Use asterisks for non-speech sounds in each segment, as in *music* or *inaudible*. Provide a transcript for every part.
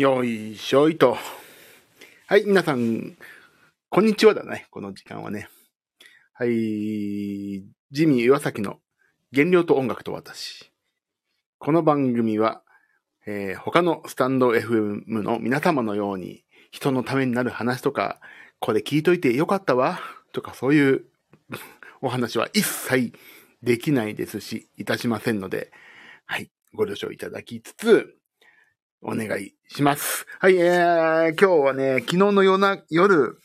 よいしょいと。はい、皆さん、こんにちはだね、この時間はね。はい、ジミー岩崎の原料と音楽と私。この番組は、えー他のスタンド FM の皆様のように人のためになる話とか、これ聞いといてよかったわ、とかそういうお話は一切できないですし、いたしませんので、はい、ご了承いただきつつ、お願いします。はい、えー、今日はね、昨日の夜な、夜、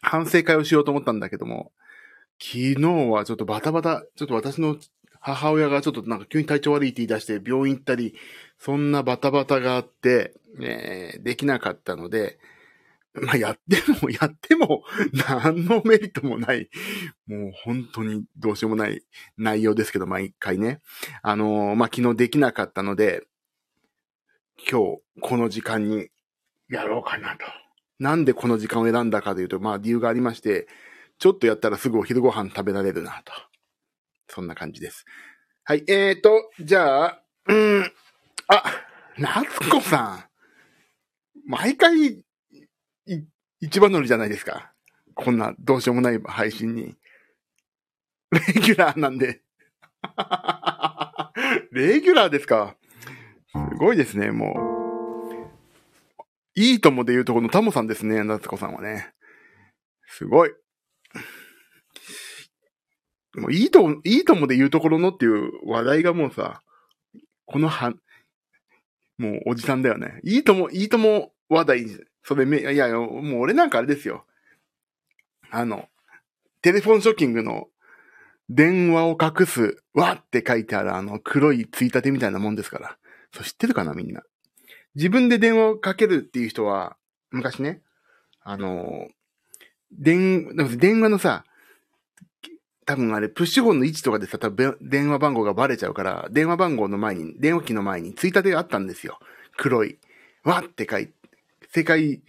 反省会をしようと思ったんだけども、昨日はちょっとバタバタ、ちょっと私の母親がちょっとなんか急に体調悪いって言い出して病院行ったり、そんなバタバタがあって、えーできなかったので、まあ、やっても、*laughs* やっても、何のメリットもない、もう本当にどうしようもない内容ですけど、毎回ね。あのーまあ、昨日できなかったので、今日、この時間にやろうかなと。なんでこの時間を選んだかというと、まあ理由がありまして、ちょっとやったらすぐお昼ご飯食べられるなと。そんな感じです。はい、えーと、じゃあ、うーん、あ、夏子さん。毎回、い、一番乗りじゃないですか。こんなどうしようもない配信に。レギュラーなんで。レギュラーですか。すごいですね、もう。いいともで言うとこのタモさんですね、夏子さんはね。すごい。もういいと、いいともで言うところのっていう話題がもうさ、このは、もうおじさんだよね。いいとも、いいとも話題、それめ、いやいや、もう俺なんかあれですよ。あの、テレフォンショッキングの電話を隠す、わって書いてあるあの黒いついたてみたいなもんですから。そう知ってるかなみんな。自分で電話をかけるっていう人は、昔ね、あの、電、電話のさ、多分あれ、プッシュホンの位置とかでさ、多分電話番号がバレちゃうから、電話番号の前に、電話機の前に、ついたてがあったんですよ。黒い。わって書いて、世界、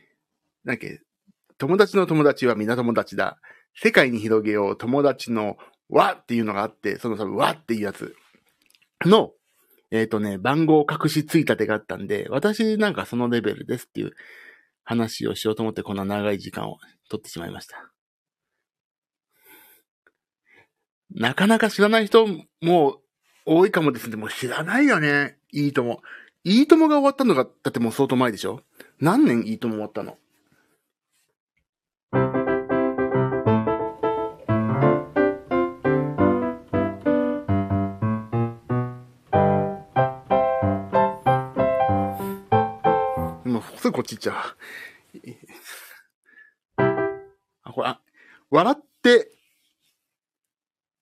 なんけ、友達の友達は皆友達だ。世界に広げよう、友達のわっていうのがあって、その多分わっていうやつの、えっ、とね、番号を隠しついたてがあったんで、私なんかそのレベルですっていう話をしようと思ってこんな長い時間を取ってしまいました。なかなか知らない人も多いかもですね。もう知らないよね。いいとも。いいともが終わったのが、だってもう相当前でしょ？何年いいとも終わったの？もうすぐこっち行っちゃう。あ、これ、笑って、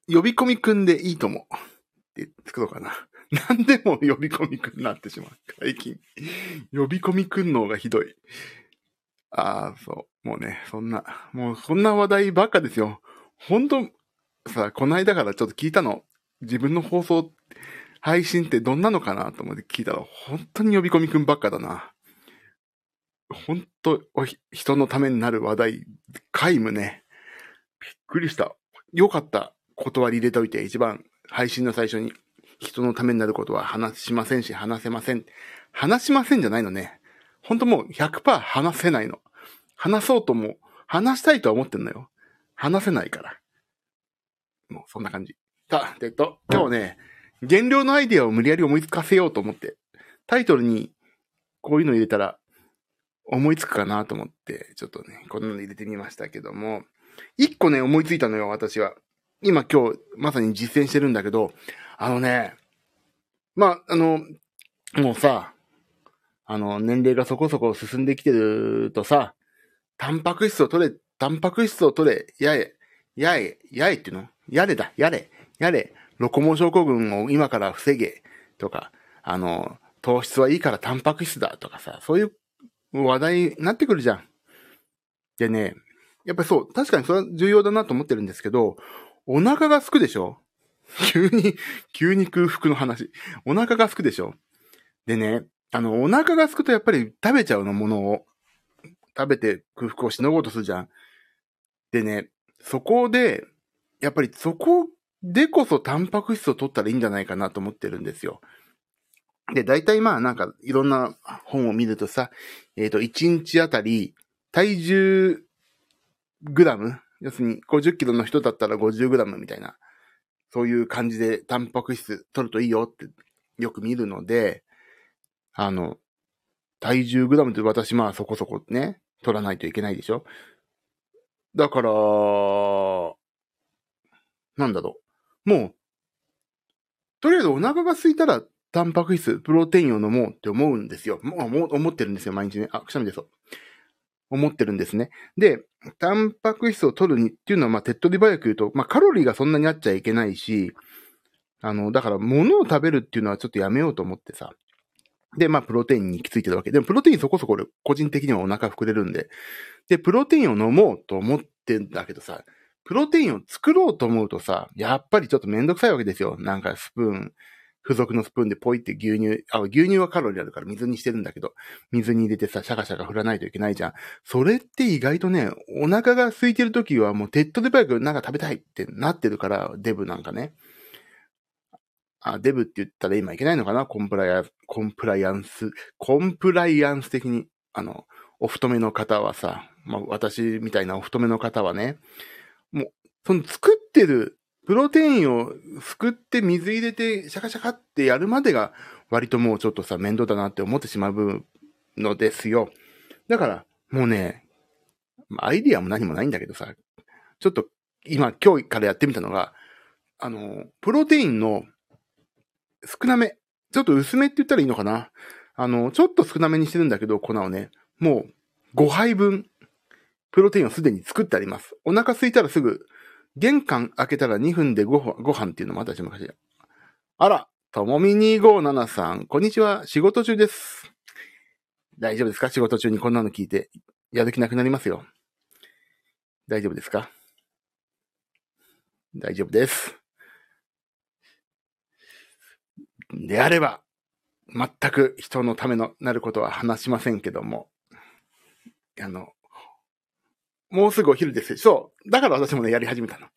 呼び込みくんでいいとも。って作ろうかな。*laughs* 何でも呼び込みくんになってしまう。最近。呼び込みくんの方がひどい。ああ、そう。もうね、そんな、もうそんな話題ばっかですよ。ほんと、さ、この間からちょっと聞いたの。自分の放送、配信ってどんなのかなと思って聞いたら、本当に呼び込みくんばっかだな。本当お人のためになる話題、皆無ね。びっくりした。よかった。断り入れといて、一番配信の最初に。人のためになることは話しませんし、話せません。話しませんじゃないのね。本当もう100%話せないの。話そうとも、話したいとは思ってんのよ。話せないから。もうそんな感じ。さあ、えっと、今日ね、減量のアイデアを無理やり思いつかせようと思って、タイトルにこういうの入れたら思いつくかなと思って、ちょっとね、こんなの入れてみましたけども、一個ね、思いついたのよ、私は。今今日、まさに実践してるんだけど、あのね、まあ、あの、もうさ、あの、年齢がそこそこ進んできてるとさ、タンパク質を取れ、タンパク質を取れ、やれ、やれ、やれっていうの？やれだ、やれ、やれ、ロコモ症候群を今から防げ、とか、あの、糖質はいいからタンパク質だ、とかさ、そういう話題になってくるじゃん。でね、やっぱりそう、確かにそれは重要だなと思ってるんですけど、お腹が空くでしょ？急に、急に空腹の話。お腹が空くでしょ？でね、あの、お腹が空くとやっぱり食べちゃうのものを。食べて空腹をしのごうとするじゃん。でね、そこで、やっぱりそこでこそタンパク質を取ったらいいんじゃないかなと思ってるんですよ。で、大体まあなんかいろんな本を見るとさ、えっ、と、1日あたり体重グラム要するに50キロの人だったら50グラムみたいな、そういう感じでタンパク質取るといいよってよく見るので、あの、体重グラムって私まあそこそこね、取らないといけないでしょだから、なんだろう。もう、とりあえずお腹が空いたらタンパク質、プロテインを飲もうって思うんですよ。もう思ってるんですよ、毎日ね。あ、くしゃみですよ。思ってるんですね。で、タンパク質を取るにっていうのは、まあ、手っ取り早く言うと、まあ、カロリーがそんなにあっちゃいけないし、あの、だから、物を食べるっていうのはちょっとやめようと思ってさ。で、まあ、プロテインに行き着いてるわけ。でも、プロテインそこそこ俺、個人的にはお腹膨れるんで。で、プロテインを飲もうと思ってんだけどさ、プロテインを作ろうと思うとさ、やっぱりちょっとめんどくさいわけですよ。なんかスプーン、付属のスプーンでポイって牛乳、あ、牛乳はカロリーあるから水にしてるんだけど、水に入れてさ、シャカシャカ振らないといけないじゃん。それって意外とね、お腹が空いてる時はもうテッドで早くなんか食べたいってなってるから、デブなんかね。あ、デブって言ったら今いけないのかな？コンプライアンス、コンプライアンス、コンプライアンス的に、あの、お太めの方はさ、まあ私みたいなお太めの方はね、もう、その作ってるプロテインをすくって水入れてシャカシャカってやるまでが割ともうちょっとさ面倒だなって思ってしまうのですよ。だからもうね、アイディアも何もないんだけどさ、ちょっと今今日からやってみたのが、あの、プロテインの少なめ、ちょっと薄めって言ったらいいのかな。あの、ちょっと少なめにしてるんだけど、粉をね、もう5杯分、プロテインをすでに作ってあります。お腹空いたらすぐ玄関開けたら2分でごご飯っていうのも私昔。あら、ともみ257さん、こんにちは。仕事中です。大丈夫ですか？仕事中にこんなの聞いて、やる気なくなりますよ。大丈夫ですか？大丈夫です。であれば、全く人のためのなることは話しませんけども、あの、もうすぐお昼ですそう。だから私もね、やり始めたの。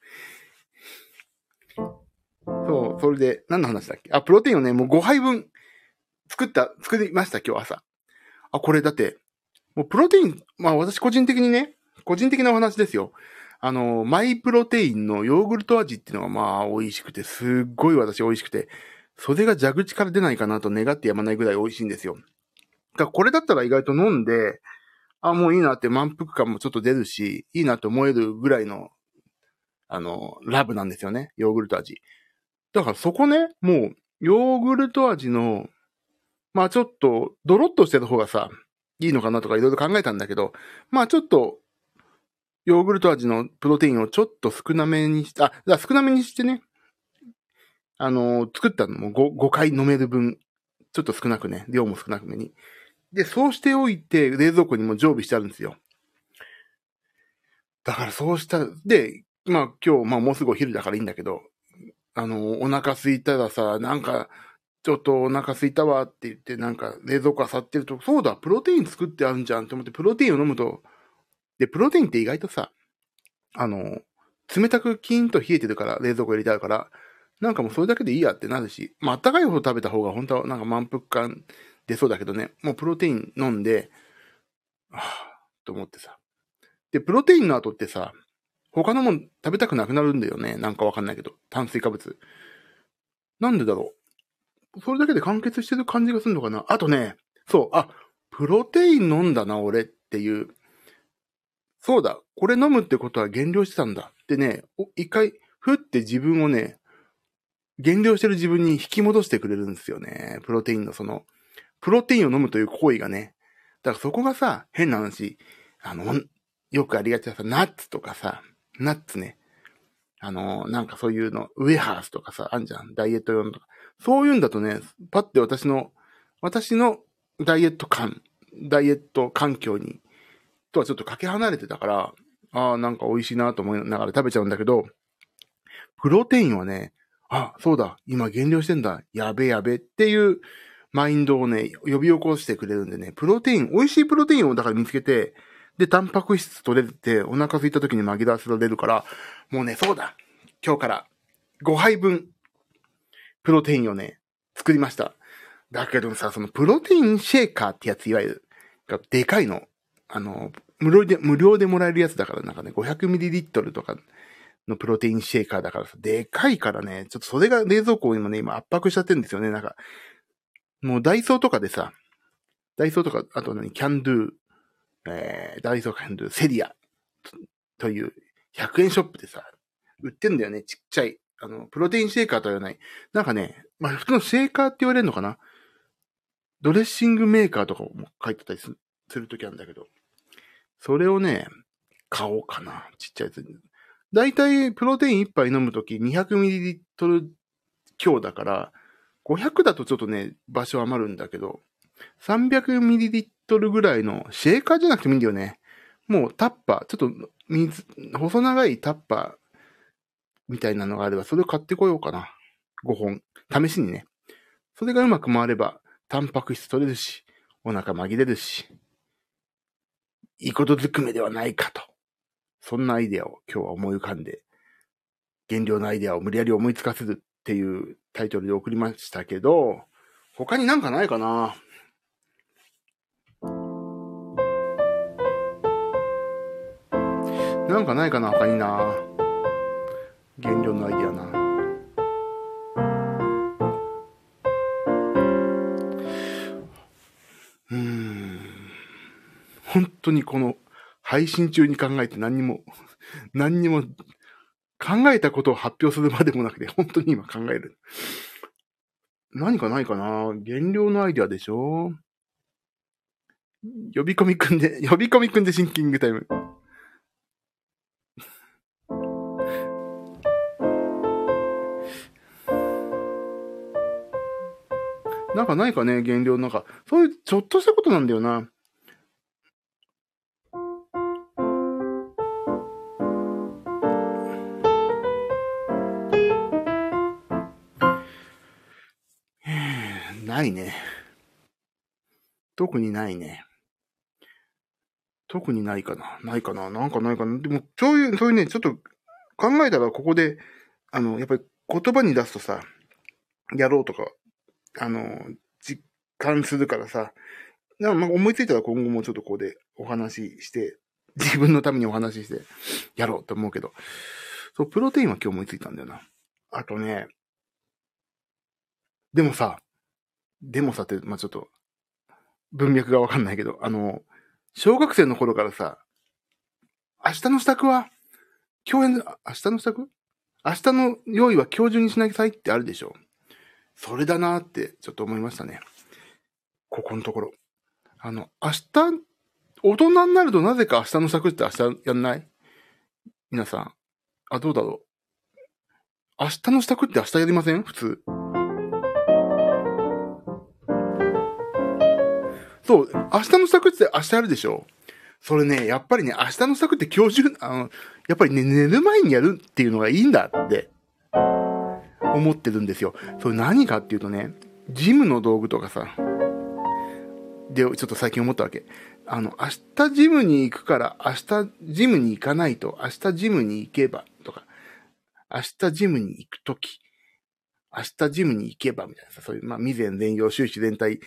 そう、それで、何の話だっけ？あ、プロテインをね、もう5杯分作った、作りました、今日朝。あ、これだって、もうプロテイン、まあ私個人的にね、個人的なお話ですよ。あの、マイプロテインのヨーグルト味っていうのがまあ美味しくて、すっごい私美味しくて、それが蛇口から出ないかなと願ってやまないぐらい美味しいんですよ。だからこれだったら意外と飲んで、あ、もういいなって満腹感もちょっと出るし、いいなって思えるぐらいの、あの、ラブなんですよね。ヨーグルト味。だからそこね、もう、ヨーグルト味の、まあちょっと、ドロッとしてる方がさ、いいのかなとかいろいろ考えたんだけど、まあちょっと、ヨーグルト味のプロテインをちょっと少なめにして、あ、少なめにしてね、あの作ったのも 5, 5回飲める分、ちょっと少なくね、量も少なくめにで、そうしておいて、冷蔵庫にも常備してあるんですよ。だからそうした、で、まあ今日、まあもうすぐお昼だからいいんだけど、あの、お腹空いたらさ、なんか、ちょっとお腹空いたわって言って、なんか冷蔵庫漁ってると、そうだ、プロテイン作ってあるんじゃんと思って、プロテインを飲むと、で、プロテインって意外とさ、あの、冷たくキーンと冷えてるから、冷蔵庫入れてあるから、なんかもうそれだけでいいやってなるし、まあ、あったかい方食べた方が本当はなんか満腹感出そうだけどね、もうプロテイン飲んで、はぁ、と思ってさ。で、プロテインの後ってさ、他のもん食べたくなくなるんだよね。なんかわかんないけど。炭水化物。なんでだろう。それだけで完結してる感じがするのかな。あとね、そう、あ、プロテイン飲んだな、俺っていう。そうだ、これ飲むってことは減量してたんだってね、一回、ふって自分をね、減量してる自分に引き戻してくれるんですよね。プロテインのその、プロテインを飲むという行為がね。だからそこがさ、変な話、あの、よくありがちなさ、ナッツとかさ、ナッツね。あの、なんかそういうの、ウェハースとかさ、あんじゃん。ダイエット用のとか。そういうんだとね、パッて私の、私のダイエット感、ダイエット環境に、とはちょっとかけ離れてたから、ああ、なんか美味しいなと思いながら食べちゃうんだけど、プロテインはね、あ、そうだ、今減量してんだ、やべやべっていうマインドをね、呼び起こしてくれるんでね、プロテイン、美味しいプロテインをだから見つけて、で、タンパク質取れて、お腹空いた時に紛らわせられるから、もうね、そうだ今日から5杯分、プロテインをね、作りました。だけどさ、そのプロテインシェーカーってやつ、いわゆる、がでかいの。あの、無料で、無料でもらえるやつだから、なんかね、500ml とかのプロテインシェーカーだからさ、でかいからね、ちょっとそれが冷蔵庫にもね、今圧迫しちゃってるんですよね。なんか、もうダイソーとかでさ、ダイソーとか、あと何、キャンドゥ、えー、ダイソーキャンドゥ、セリアという100円ショップでさ、売ってんだよね、ちっちゃい。あの、プロテインシェーカーとは言わない。なんかね、まあ普通のシェーカーって言われるのかな？ドレッシングメーカーとかも書いてたりするときあるんだけど、それをね、買おうかな。ちっちゃいやつ。だいたいプロテイン1杯飲むとき 200ml 強だから、500だとちょっとね、場所余るんだけど、300ml ぐらいのシェーカーじゃなくてもいいんだよね。もうタッパー、ちょっと水、細長いタッパーみたいなのがあれば、それを買ってこようかな。5本。試しにね。それがうまく回れば、タンパク質取れるし、お腹紛れるし、いいことずくめではないかと。そんなアイデアを今日は思い浮かんで、原料のアイデアを無理やり思いつかせるっていうタイトルで送りましたけど、他になんかないかな？なんかないかな他にな原料のアイディアな。うん。本当にこの配信中に考えて何にも、何にも考えたことを発表するまでもなくて、*laughs* 本当に今考える。何かないかな？原料のアイディアでしょ？呼び込みくんで、*laughs* 呼び込みくんでシンキングタイム。なんかないかね、原料なんか。そういうちょっとしたことなんだよな。ないね。特にないね。特にないかな。ないかな。なんかないかな。でも、そういう、そういうね、ちょっと考えたらここで、あの、やっぱり言葉に出すとさ、やろうとかあの、実感するからさ、なまあ思いついたら今後もちょっとここでお話しして、自分のためにお話しして、やろうと思うけど、そう、プロテインは今日思いついたんだよな。あとね、でもさ、でもさって、まあ、ちょっと、文脈がわかんないけど、あの、小学生の頃からさ、明日の支度は、共演、明日の支度？明日の用意は今日中にしなさいってあるでしょそれだなってちょっと思いましたね。ここのところ。あの、明日、大人になるとなぜか明日の作って明日やんない？皆さん。あ、どうだろう。明日の支度って明日やりません？普通。そう、明日の支度って明日やるでしょそれね、やっぱりね、明日の支度って今日中、あの、やっぱりね、寝る前にやるっていうのがいいんだって思ってるんですよ。それ何かっていうとね、ジムの道具とかさ、で、ちょっと最近思ったわけ。あの、明日ジムに行くから、明日ジムに行かないと、明日ジムに行けば、とか、明日ジムに行くとき、明日ジムに行けば、みたいなさ、そういう、まあ、未然全容、収支全体、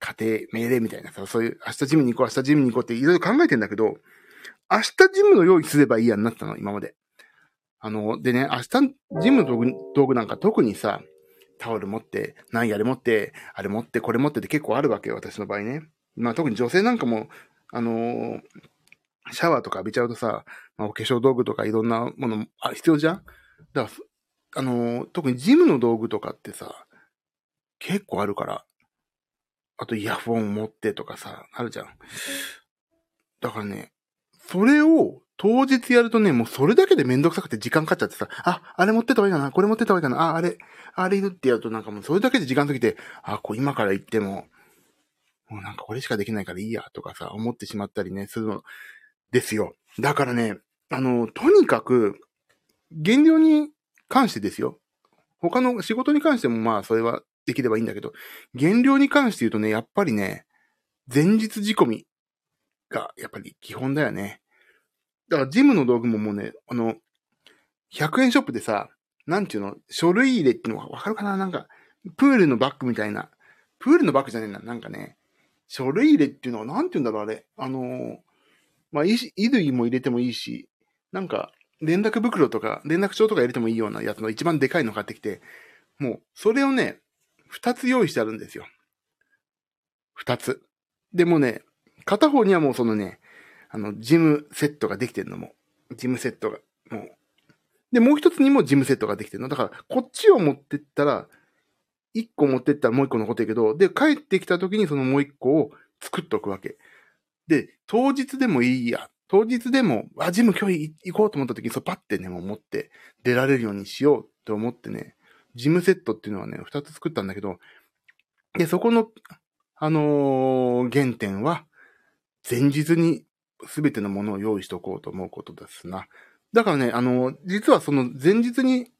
家庭、命令みたいなさ、そういう、明日ジムに行こう、明日ジムに行こうっていろいろ考えてんだけど、明日ジムの用意すればいいやになったの、今まで。あの、でね、明日、ジムの道具道具なんか特にさ、タオル持って、何やれ持って、あれ持って、これ持ってって結構あるわけよ、私の場合ね。まあ特に女性なんかも、あのー、シャワーとか浴びちゃうとさ、まあ、お化粧道具とかいろんなものあ必要じゃん？だから、あのー、特にジムの道具とかってさ、結構あるから。あとイヤホン持ってとかさ、あるじゃん。だからね、それを当日やるとね、もうそれだけでめんどくさくて時間かかっちゃってさ、あ、あれ持ってた方がいいかな、これ持ってた方がいいかな、あ、あれ、あれいるってやるとなんかもうそれだけで時間過ぎて、あ、こう今から行っても、もうなんかこれしかできないからいいや、とかさ、思ってしまったりね、するのですよ。だからね、あの、とにかく、減量に関してですよ。他の仕事に関してもまあそれはできればいいんだけど、減量に関して言うとね、やっぱりね、前日仕込みがやっぱり基本だよね。だからジムの道具ももうね、あの、100円ショップでさ、なんていうの、書類入れってのがわかるかな？なんか、プールのバッグみたいな、プールのバッグじゃねえな。なんかね、書類入れっていうのは、なんて言うんだろう、あれ。あのーまあ、衣類も入れてもいいし、なんか、連絡袋とか、連絡帳とか入れてもいいようなやつの一番でかいの買ってきて、もう、それをね、二つ用意してあるんですよ。二つ。でもね、片方にはもうそのね、あの、ジムセットができてるのも、ジムセットが、もう。で、もう一つにもジムセットができてるの。だから、こっちを持ってったら、一個持ってったらもう一個残ってるけど、で、帰ってきた時にそのもう一個を作っとくわけ。で、当日でもいいや。当日でも、あ、ジム今日行こうと思った時に、そうパッてね、もう持って出られるようにしようと思ってね、ジムセットっていうのはね、二つ作ったんだけど、で、そこの、あのー原点は、前日に全てのものを用意しておこうと思うことですな。だからね、あのー実はその前日に、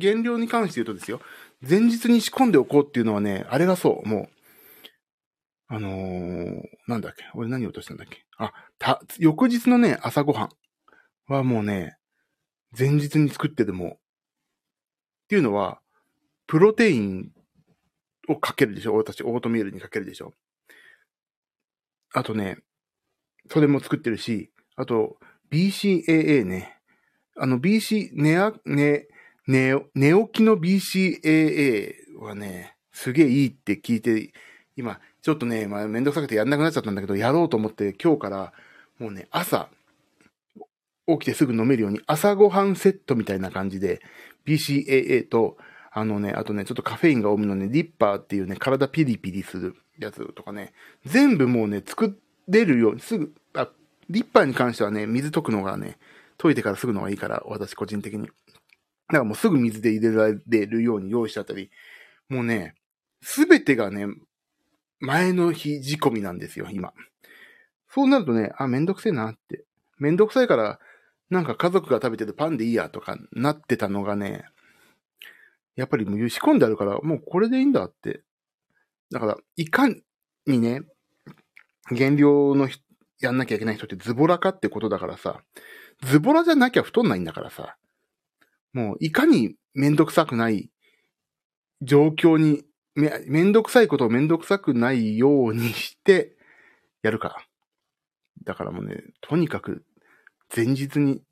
原料に関して言うとですよ、前日に仕込んでおこうっていうのはね、あれがそう、もう、あのーなんだっけ俺何を落としたんだっけあ、た、翌日のね、朝ごはんはもうね、前日に作ってでも、っていうのは、プロテインをかけるでしょ私、オートミールにかけるでしょあとね、それも作ってるし、あと、BCAA ね。あの、BC、ネア、ね、寝寝起きの BCAA はね、すげえいいって聞いて、今、ちょっとね、まあ、めんどくさくてやんなくなっちゃったんだけど、やろうと思って今日から、もうね、朝、起きてすぐ飲めるように、朝ごはんセットみたいな感じで、BCAA と、あのね、あとね、ちょっとカフェインが多めのね、リッパーっていうね、体ピリピリするやつとかね、全部もうね、作れるように、すぐ、あ、リッパーに関してはね、水溶くのがね、溶いてからすぐのがいいから、私個人的に。だからもうすぐ水で入れられるように用意してあったり、もうね、すべてがね、前の日仕込みなんですよ、今。そうなるとね、あ、めんどくせえなって。めんどくさいから、なんか家族が食べてるパンでいいやとかなってたのがね、やっぱりもう仕込んであるから、もうこれでいいんだって。だから、いかにね、減量のやんなきゃいけない人ってズボラかってことだからさ、ズボラじゃなきゃ太んないんだからさ、もういかにめんどくさくない状況に、め、めんどくさいことをめんどくさくないようにしてやるか。だからもうね、とにかく前日に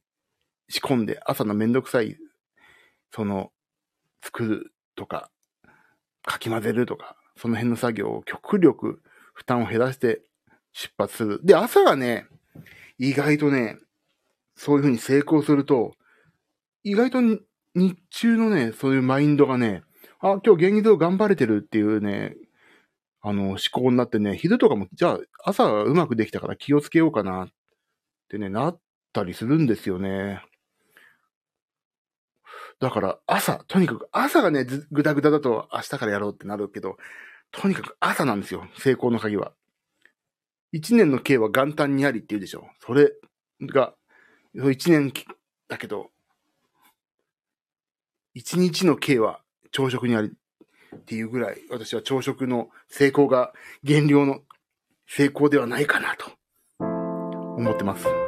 仕込んで朝のめんどくさい、その、作るとか、かき混ぜるとか、その辺の作業を極力負担を減らして出発する。で、朝がね、意外とね、そういう風に成功すると、意外と日中のね、そういうマインドがね、あ、今日現実を頑張れてるっていうね、あの、思考になってね、昼とかも、じゃあ朝うまくできたから気をつけようかなってね、なったりするんですよね。だから朝、とにかく朝がね、ぐだぐだだと明日からやろうってなるけど、とにかく朝なんですよ、成功の鍵は。一年の計は元旦にありって言うでしょ。それが、一年だけど、一日の計は朝食にありっていうぐらい、私は朝食の成功が減量の成功ではないかなと思ってます。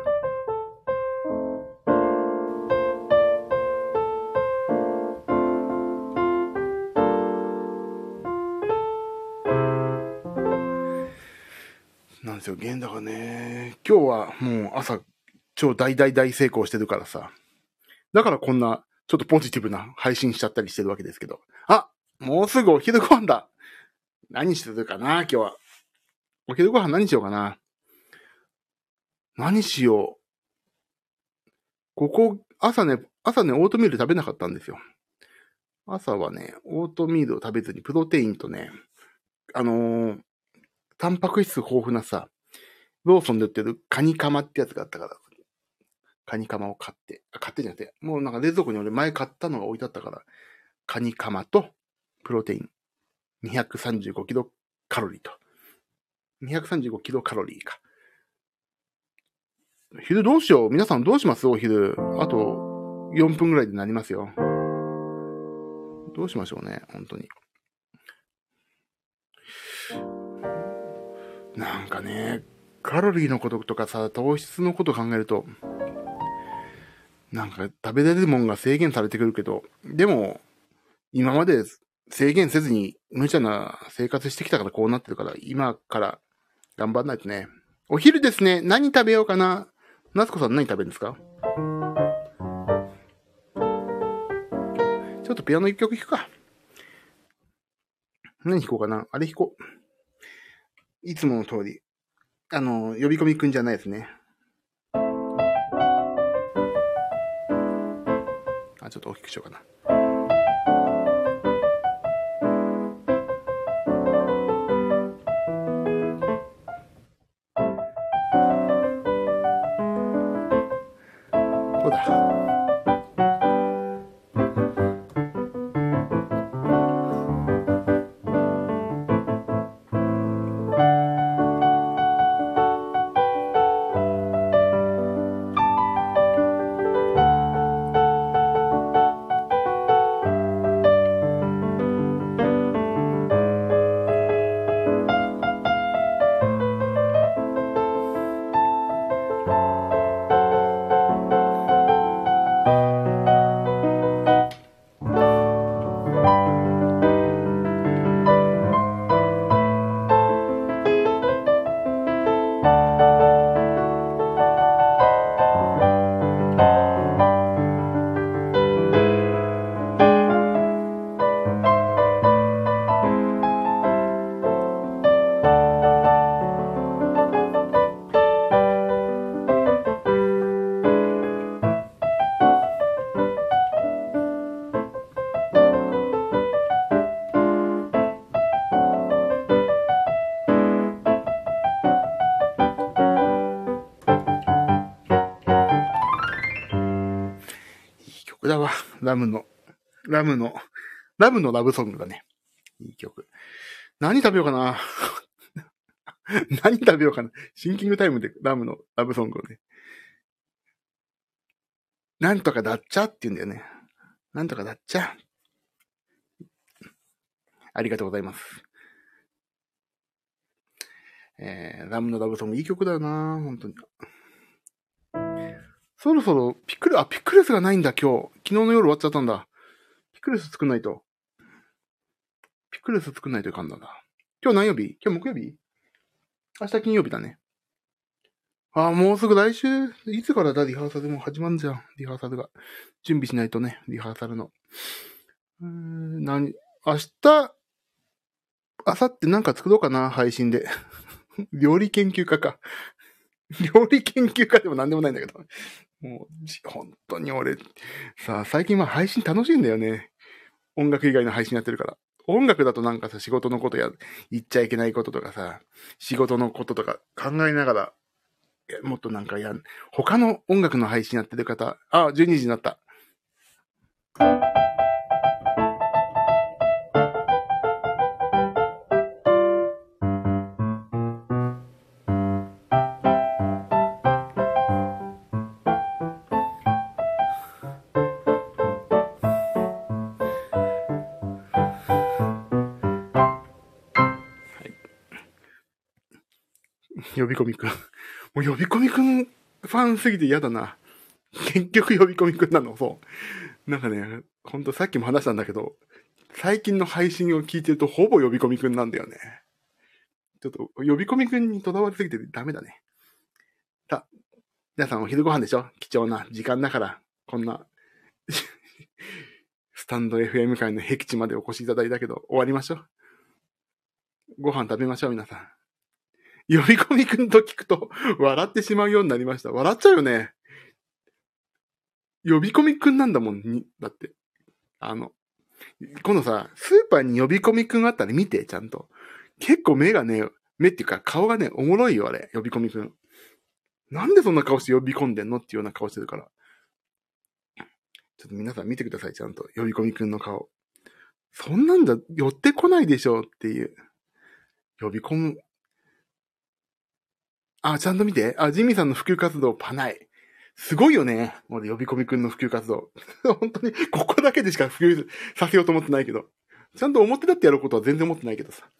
なんですよ、現だがね、今日はもう朝超大大大成功してるからさ。だからこんなちょっとポジティブな配信しちゃったりしてるわけですけど。あもうすぐお昼ご飯だ何してるかな今日は。お昼ご飯何しようかな何しよう。ここ、朝ね、朝ね、オートミール食べなかったんですよ。朝はね、オートミールを食べずにプロテインとね、あのー、タンパク質豊富なさ、ローソンで売ってるカニカマってやつがあったから、カニカマを買って、あ買ってじゃなくて、もうなんか冷蔵庫に俺前買ったのが置いてあったから、カニカマとプロテイン235キロカロリーと。235キロカロリーか。昼どうしよう？皆さんどうします？お昼。あと4分ぐらいでなりますよ。どうしましょうね本当に。なんかね、カロリーのこととかさ、糖質のこと考えると、なんか食べれるもんが制限されてくるけど、でも、今まで制限せずに無茶な生活してきたからこうなってるから、今から頑張んないとね。お昼ですね。何食べようかな？夏子さん何食べるんですか？ちょっとピアノ一曲弾くか。何弾こうかな？あれ弾こう。いつもの通り。あの、呼び込みくんじゃないですね。あ、ちょっと大きくしようかな。そうだ？ラムの、ラムの、ラムのラブソングだね。いい曲。何食べようかな *laughs* 何食べようかなシンキングタイムでラムのラブソングをね。なんとかだっちゃって言うんだよね。なんとかだっちゃ。ありがとうございます。えー、ラムのラブソングいい曲だよな本当に。そろそろ、ピクル、あ、ピクルスがないんだ、今日。昨日の夜終わっちゃったんだ。ピクルス作んないと。ピクルス作んないといかんだな。今日何曜日？今日木曜日？明日金曜日だね。ああ、もうすぐ来週、いつからだ、リハーサルも始まんじゃん。リハーサルが。準備しないとね、リハーサルの。うーん、何、明日、明後日なんか作ろうかな、配信で。*laughs* 料理研究家か。*laughs* 料理研究家でも何でもないんだけど。もう、本当に俺、さあ、最近は配信楽しいんだよね。音楽以外の配信やってるから。音楽だとなんかさ、仕事のことや、言っちゃいけないこととかさ、仕事のこととか考えながら、もっとなんかやん、他の音楽の配信やってる方、あ、12時になった。呼び込みくん。*laughs* もう呼び込みくんファンすぎて嫌だな。*laughs* 結局呼び込みくんなの、そう。なんかね、ほんとさっきも話したんだけど、最近の配信を聞いてるとほぼ呼び込みくんなんだよね。ちょっと呼び込みくんにとらわれすぎてダメだね。さ、皆さんお昼ご飯でしょ？貴重な時間だから、こんな、*laughs* スタンド FM 界の僻地までお越しいただいたけど、終わりましょう。ご飯食べましょう、皆さん。呼び込みくんと聞くと、笑ってしまうようになりました。笑っちゃうよね。呼び込みくんなんだもん、に、だって。あの、今度さ、スーパーに呼び込みくんあったら見て、ちゃんと。結構目がね、目っていうか顔がね、おもろいよ、あれ、呼び込みくん。なんでそんな顔して呼び込んでんのっていうような顔してるから。ちょっと皆さん見てください、ちゃんと。呼び込みくんの顔。そんなんだ、寄ってこないでしょっていう。呼び込む。あ、ちゃんと見て。あ、ジミーさんの普及活動、パナイ。すごいよね。俺、呼び込みくんの普及活動。*laughs* 本当に、ここだけでしか普及させようと思ってないけど。ちゃんと表立ってやることは全然思ってないけどさ。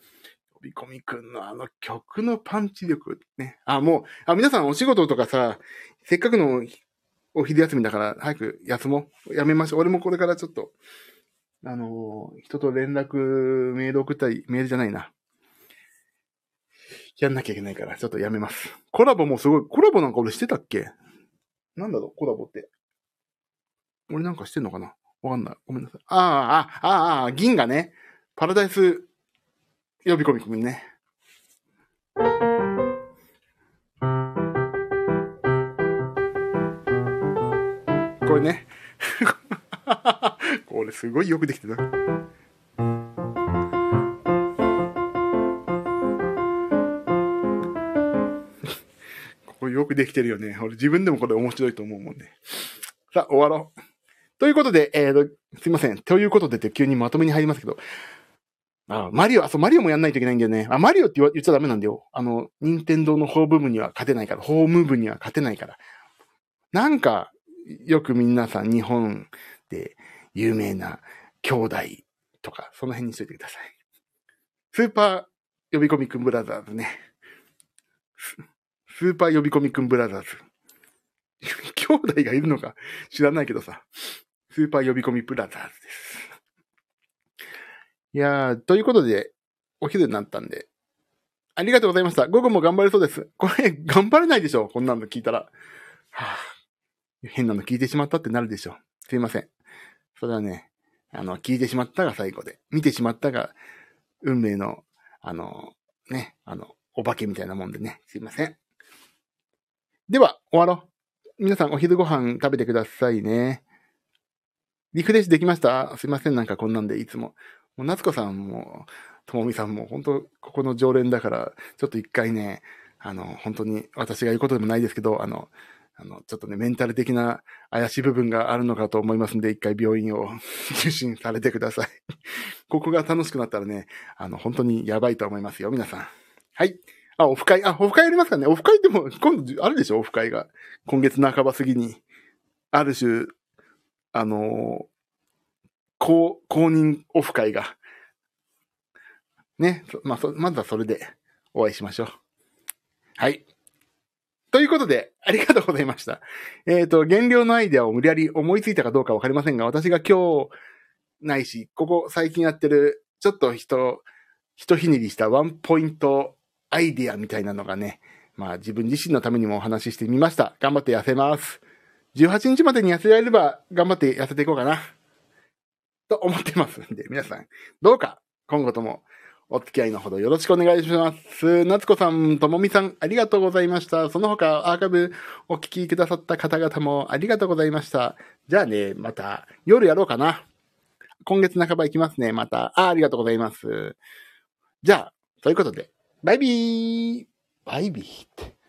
呼び込みくんのあの曲のパンチ力ね。あ、もう、あ、皆さんお仕事とかさ、せっかくのお昼休みだから早く休もう。やめましょう。俺もこれからちょっと、あの、人と連絡、メール送ったり、メールじゃないな。やんなきゃいけないから、ちょっとやめます。コラボもすごい、コラボなんか俺してたっけ？なんだろう、コラボって。俺なんかしてんのかな？わかんない。ごめんなさい。ああ、ああ、ああ、銀がね、パラダイス呼び込みくんね。これね。*laughs* これすごいよくできてた。できてるよね。俺自分でもこれ面白いと思うもんね。さあ、終わろう。ということで、えーと、すいません。ということでって急にまとめに入りますけど、あ、マリオ、あ、そう、マリオもやんないといけないんだよね。あ、マリオって言っちゃダメなんだよ。あの、任天堂のホーム部には勝てないから、ホーム部には勝てないから。なんか、よく皆さん日本で有名な兄弟とか、その辺にしといてください。スーパー呼び込みくんブラザーズね。スーパー呼び込みくんブラザーズ。*laughs* 兄弟がいるのか知らないけどさ。スーパー呼び込みブラザーズです。いやー、ということで、お昼になったんで、ありがとうございました。午後も頑張れそうです。これ、頑張れないでしょこんなの聞いたら。はぁ、変なの聞いてしまったってなるでしょすいません。それはね、あの、聞いてしまったが最後で、見てしまったが、運命の、あの、ね、あの、お化けみたいなもんでね、すいません。では、終わろう。皆さんお昼ご飯食べてくださいね。リフレッシュできました？すいません、なんかこんなんでいつも。もう夏子さんも、ともみさんも、本当ここの常連だから、ちょっと一回ね、あの、本当に私が言うことでもないですけど、あの、あの、ちょっとね、メンタル的な怪しい部分があるのかと思いますんで、一回病院を *laughs* 受診されてください。ここが楽しくなったらね、あの、本当にやばいと思いますよ、皆さん。はい。あ、オフ会、あ、オフ会やりますかね。オフ会でも、*laughs* 今度、あるでしょ、オフ会が。今月半ば過ぎに。ある種、あの公、公認オフ会が。ね。まあ、まずはそれでお会いしましょう。はい。ということで、ありがとうございました。えっ、ー、と、減量のアイデアを無理やり思いついたかどうかわかりませんが、私が今日、ないし、ここ最近やってる、ちょっと人、ひひねりしたワンポイントアイディアみたいなのがね、まあ自分自身のためにもお話ししてみました。頑張って痩せます。18日までに痩せられれば頑張って痩せていこうかな。と思ってますんで、皆さん、どうか今後ともお付き合いのほどよろしくお願いします。夏子さん、ともみさん、ありがとうございました。その他、アーカイブお聞きくださった方々もありがとうございました。じゃあね、また夜やろうかな。今月半ば行きますね。また。あありがとうございます。じゃあ、ということで、バイビーバイビーって。